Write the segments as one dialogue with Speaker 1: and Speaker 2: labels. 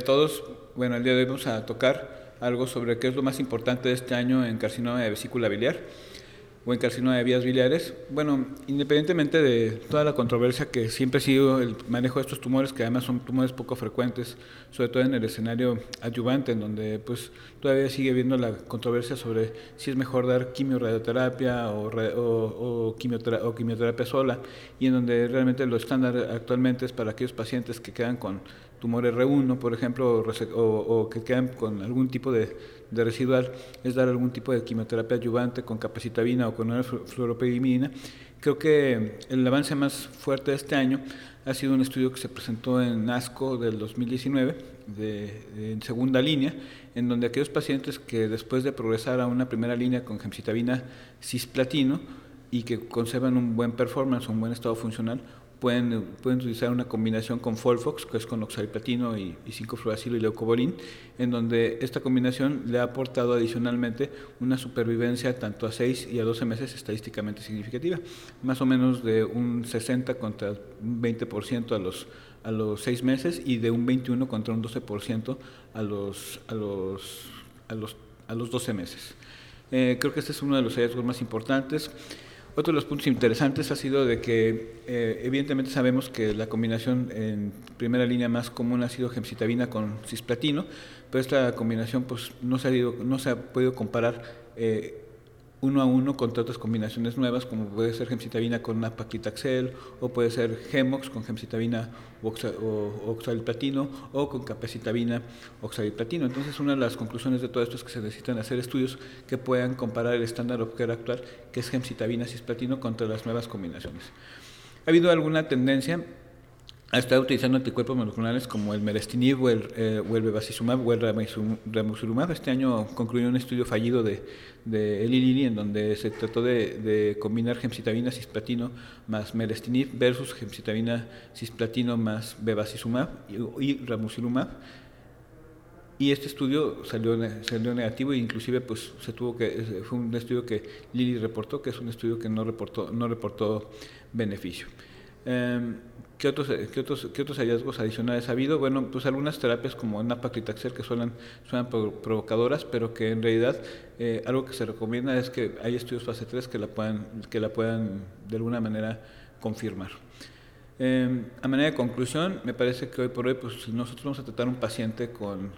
Speaker 1: todos. Bueno, el día de hoy vamos a tocar algo sobre qué es lo más importante de este año en carcinoma de vesícula biliar o en carcinoma de vías biliares. Bueno, independientemente de toda la controversia que siempre ha sido el manejo de estos tumores, que además son tumores poco frecuentes, sobre todo en el escenario adyuvante, en donde pues todavía sigue habiendo la controversia sobre si es mejor dar quimioradioterapia o, o, quimioterapia, o quimioterapia sola, y en donde realmente lo estándar actualmente es para aquellos pacientes que quedan con tumor R1, por ejemplo, o, que quedan con algún tipo de, residual, es dar algún tipo de quimioterapia adyuvante con capacitabina o con una fluoropyrimidina. Creo que el avance más fuerte de este año ha sido un estudio que se presentó en ASCO del 2019, de, en segunda línea, en donde aquellos pacientes que después de progresar a una primera línea con gemcitabina cisplatino y que conservan un buen performance, un buen estado funcional, Pueden, pueden utilizar una combinación con Folfox, que es con oxaliplatino y, y 5-fluoracilo y leucobolín, en donde esta combinación le ha aportado adicionalmente una supervivencia tanto a 6 y a 12 meses estadísticamente significativa, más o menos de un 60 contra un 20% a los, a los 6 meses y de un 21 contra un 12% a los, a, los, a, los, a los 12 meses. Eh, creo que este es uno de los hallazgos más importantes. Otro de los puntos interesantes ha sido de que eh, evidentemente sabemos que la combinación en primera línea más común ha sido gemcitabina con cisplatino, pero esta combinación pues no se ha, no se ha podido comparar eh, uno a uno contra otras combinaciones nuevas, como puede ser gemcitabina con napaclitaxel, o puede ser gemox con gemcitabina o oxaliplatino, o con capacitabina oxaliplatino. Entonces, una de las conclusiones de todo esto es que se necesitan hacer estudios que puedan comparar el estándar of actual, que es gemcitabina cisplatino, contra las nuevas combinaciones. Ha habido alguna tendencia ha estado utilizando anticuerpos monoclonales como el merestinib o el, eh, o el bevacizumab o el ramucirumab. Este año concluyó un estudio fallido de, de Eli Lilly en donde se trató de, de, combinar gemcitabina cisplatino más merestinib versus gemcitabina cisplatino más bevacizumab y, y ramucirumab. Y este estudio salió, salió negativo e inclusive pues se tuvo que fue un estudio que Lilly reportó que es un estudio que no reportó no reportó beneficio. Em, ¿Qué otros, qué, otros, ¿Qué otros hallazgos adicionales ha habido? Bueno, pues algunas terapias como napaclitaxel que suenan, suenan provocadoras, pero que en realidad eh, algo que se recomienda es que hay estudios fase 3 que la puedan, que la puedan de alguna manera confirmar. Eh, a manera de conclusión, me parece que hoy por hoy, pues si nosotros vamos a tratar un paciente con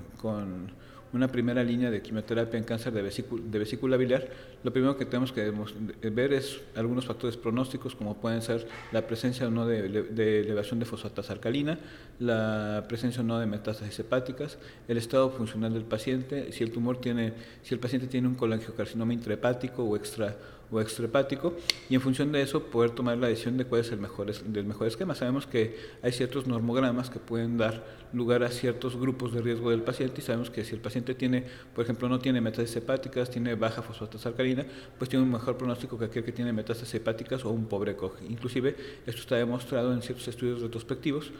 Speaker 1: una primera línea de quimioterapia en cáncer de vesícula, de vesícula biliar, lo primero que tenemos que ver es algunos factores pronósticos, como pueden ser la presencia o no de, elevación de fosfatasa alcalina, la presencia o no de metástasis hepáticas, el estado funcional del paciente, si el tumor tiene, si el paciente tiene un colangiocarcinoma intrahepático o extra o extrahepático y en función de eso poder tomar la decisión de cuál es el mejor, del mejor esquema. Sabemos que hay ciertos normogramas que pueden dar lugar a ciertos grupos de riesgo del paciente y sabemos que si el paciente tiene, por ejemplo, no tiene metástasis hepáticas, tiene baja fosfatasa alcalina, pues tiene un mejor pronóstico que aquel que tiene metástasis hepáticas o un pobre COG. Inclusive esto está demostrado en ciertos estudios retrospectivos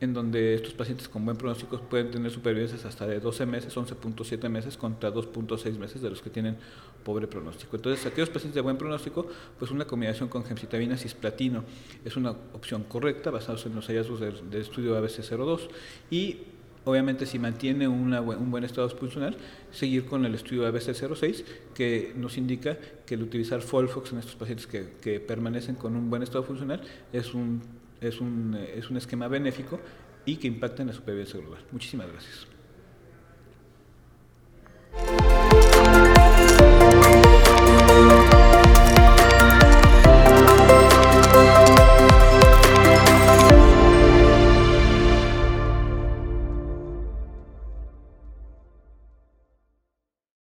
Speaker 1: en donde estos pacientes con buen pronóstico pueden tener supervivencias hasta de 12 meses, 11.7 meses contra 2.6 meses de los que tienen pobre pronóstico. Entonces, aquellos pacientes de buen pronóstico, pues una combinación con gemcitabina cisplatino es una opción correcta, basados en los hallazgos del, estudio ABC02 y obviamente si mantiene un buen estado funcional, seguir con el estudio ABC06 que nos indica que el utilizar Folfox en estos pacientes que, que permanecen con un buen estado funcional es un es un, es un esquema benéfico y que impacta en la supervivencia global. Muchísimas gracias.